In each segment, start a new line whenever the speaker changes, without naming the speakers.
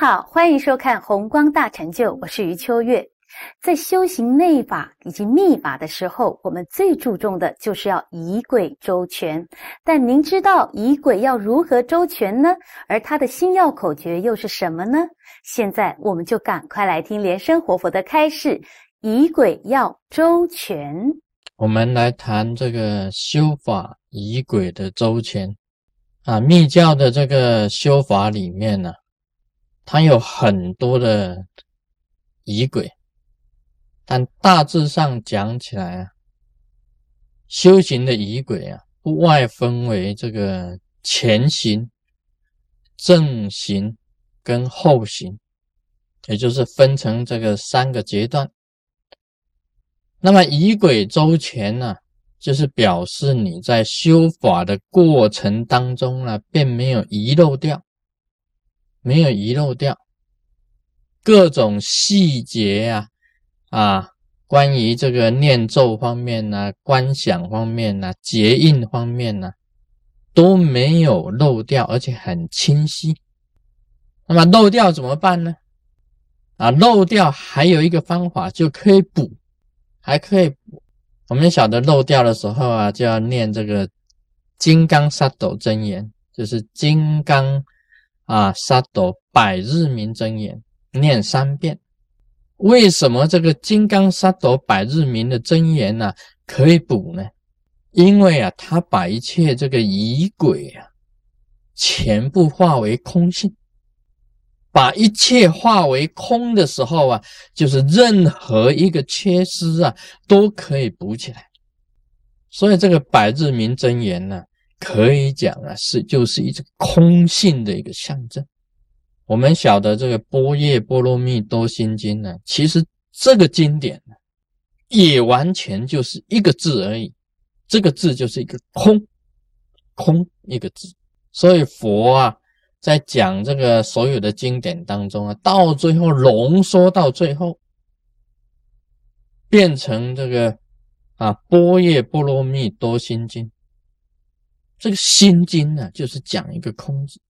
好，欢迎收看《红光大成就》，我是余秋月。在修行内法以及密法的时候，我们最注重的就是要仪轨周全。但您知道仪轨要如何周全呢？而它的心要口诀又是什么呢？现在我们就赶快来听莲生活佛的开示：仪轨要周全。
我们来谈这个修法仪轨的周全啊，密教的这个修法里面呢，它有很多的仪轨。但大致上讲起来啊，修行的仪轨啊，不外分为这个前行、正行跟后行，也就是分成这个三个阶段。那么仪轨周全呢，就是表示你在修法的过程当中呢，并没有遗漏掉，没有遗漏掉各种细节呀。啊，关于这个念咒方面呢，观想方面呢，结印方面呢，都没有漏掉，而且很清晰。那么漏掉怎么办呢？啊，漏掉还有一个方法就可以补，还可以补。我们晓得漏掉的时候啊，就要念这个金刚萨斗真言，就是金刚啊萨朵百日明真言，念三遍。为什么这个金刚萨朵百日明的真言呢可以补呢？因为啊，他把一切这个疑鬼啊，全部化为空性，把一切化为空的时候啊，就是任何一个缺失啊，都可以补起来。所以这个百日明真言呢，可以讲啊，是就是一种空性的一个象征。我们晓得这个《波叶波罗蜜多心经》呢，其实这个经典呢，也完全就是一个字而已，这个字就是一个空，空一个字。所以佛啊，在讲这个所有的经典当中啊，到最后浓缩到最后，变成这个啊《波叶波罗蜜多心经》。这个心经呢，就是讲一个空字。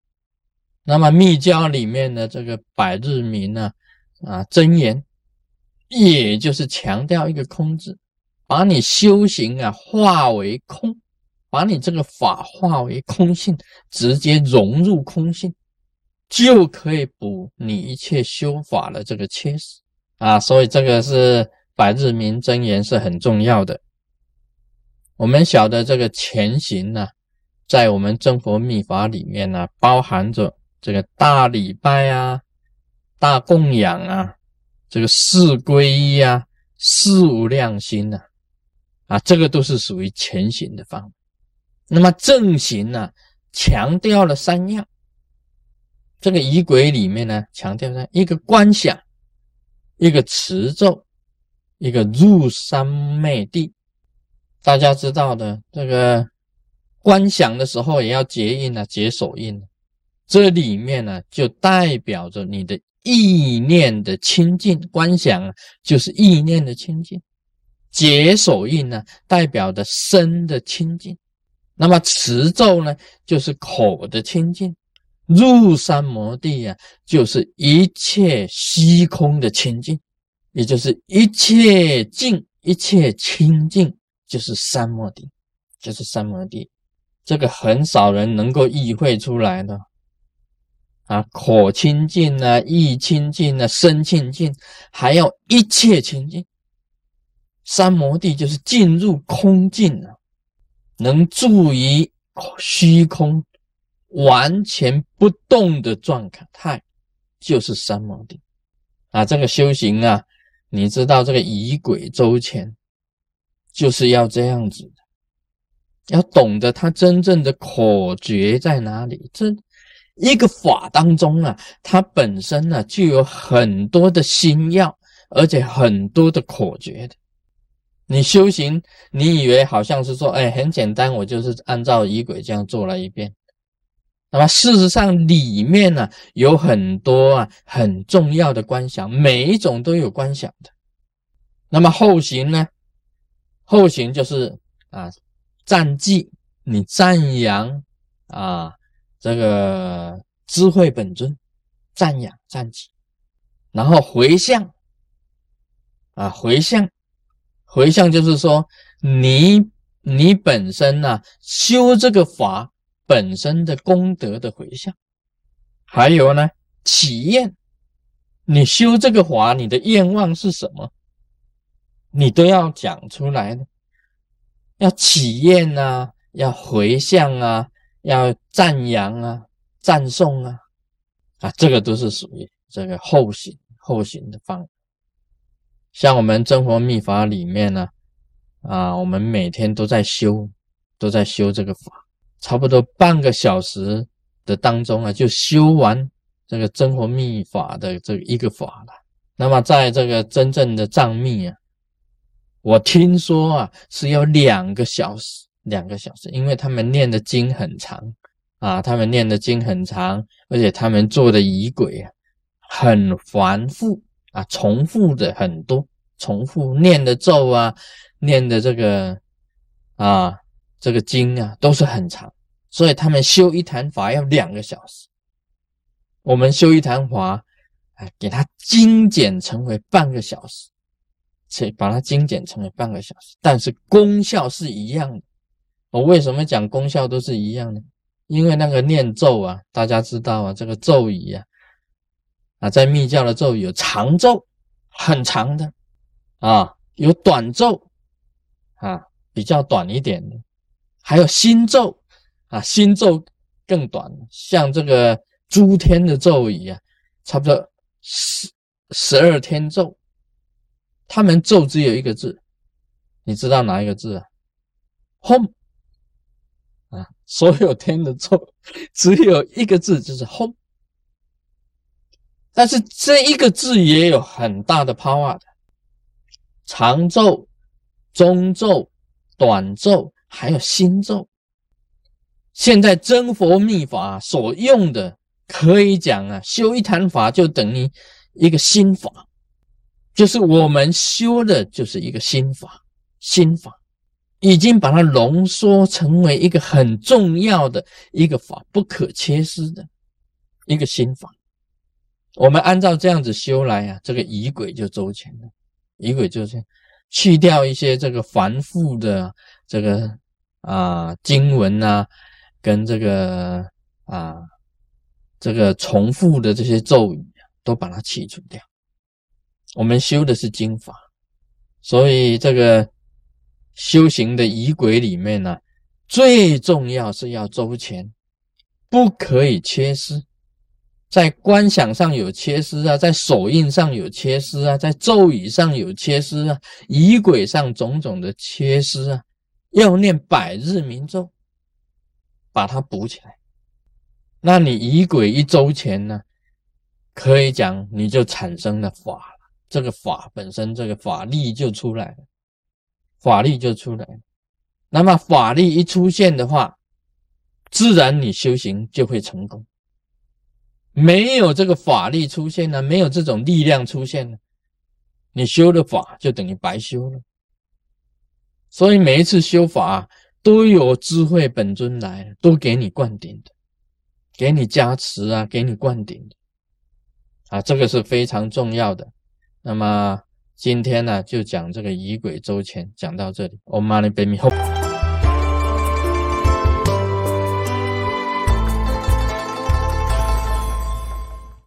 那么密教里面的这个百日明呢，啊真言，也就是强调一个空字，把你修行啊化为空，把你这个法化为空性，直接融入空性，就可以补你一切修法的这个缺失啊。所以这个是百日明真言是很重要的。我们晓得这个前行呢，在我们正佛密法里面呢，包含着。这个大礼拜啊，大供养啊，这个四皈依啊，四无量心呐，啊，这个都是属于前行的方。那么正行呢，强调了三样。这个仪轨里面呢，强调了一个观想，一个持咒，一个入三昧地。大家知道的，这个观想的时候也要结印啊，结手印。这里面呢，就代表着你的意念的清净，观想就是意念的清净；结手印呢，代表的身的清净；那么持咒呢，就是口的清净；入三摩地呀，就是一切虚空的清净，也就是一切净、一切清净，就是三摩地，就是三摩地。这个很少人能够意会出来的。啊，口清净啊，意清净啊，身清净，还要一切清净。三摩地就是进入空境啊，能住于虚空，完全不动的状态，就是三摩地。啊，这个修行啊，你知道这个以轨周全，就是要这样子的，要懂得它真正的口诀在哪里。这。一个法当中啊，它本身呢就有很多的心要，而且很多的口诀的。你修行，你以为好像是说，哎，很简单，我就是按照仪轨这样做了一遍。那么事实上里面呢有很多啊很重要的观想，每一种都有观想的。那么后行呢？后行就是啊赞记，你赞扬啊。这个智慧本尊，赞扬赞己，然后回向啊，回向，回向就是说你你本身呢修这个法本身的功德的回向，还有呢体验。你修这个法你的愿望是什么，你都要讲出来的，要体验啊，要回向啊，要赞扬啊，赞颂啊。啊，这个都是属于这个后行后行的方。像我们真佛密法里面呢，啊，我们每天都在修，都在修这个法，差不多半个小时的当中啊，就修完这个真佛密法的这一个法了。那么在这个真正的藏密啊，我听说啊是要两个小时，两个小时，因为他们念的经很长。啊，他们念的经很长，而且他们做的仪轨啊很繁复啊，重复的很多，重复念的咒啊，念的这个啊这个经啊都是很长，所以他们修一坛法要两个小时。我们修一坛法，哎，给它精简成为半个小时，且把它精简成为半个小时，但是功效是一样的。我为什么讲功效都是一样的？因为那个念咒啊，大家知道啊，这个咒语啊，啊，在密教的咒语有长咒，很长的啊，有短咒啊，比较短一点的，还有心咒啊，心咒更短，像这个诸天的咒语啊，差不多十十二天咒，他们咒只有一个字，你知道哪一个字啊？home。啊，所有天的咒只有一个字，就是 home。但是这一个字也有很大的 power 的，长咒、中咒、短咒，还有心咒。现在真佛密法所用的，可以讲啊，修一坛法就等于一个心法，就是我们修的就是一个心法，心法。已经把它浓缩成为一个很重要的一个法，不可缺失的一个心法。我们按照这样子修来啊，这个仪轨就周全了。仪轨就是去掉一些这个繁复的这个啊经文啊，跟这个啊这个重复的这些咒语啊，都把它去除掉。我们修的是经法，所以这个。修行的仪轨里面呢，最重要是要周全，不可以缺失。在观想上有缺失啊，在手印上有缺失啊，在咒语上有缺失啊，仪轨上种种的缺失啊，要念百日明咒，把它补起来。那你仪轨一周全呢，可以讲你就产生了法了，这个法本身这个法力就出来了。法力就出来了，那么法力一出现的话，自然你修行就会成功。没有这个法力出现呢，没有这种力量出现呢，你修的法就等于白修了。所以每一次修法都有智慧本尊来，都给你灌顶的，给你加持啊，给你灌顶的啊，这个是非常重要的。那么。今天呢，就讲这个仪轨周全，讲到这里。Om Mani Padme Hum。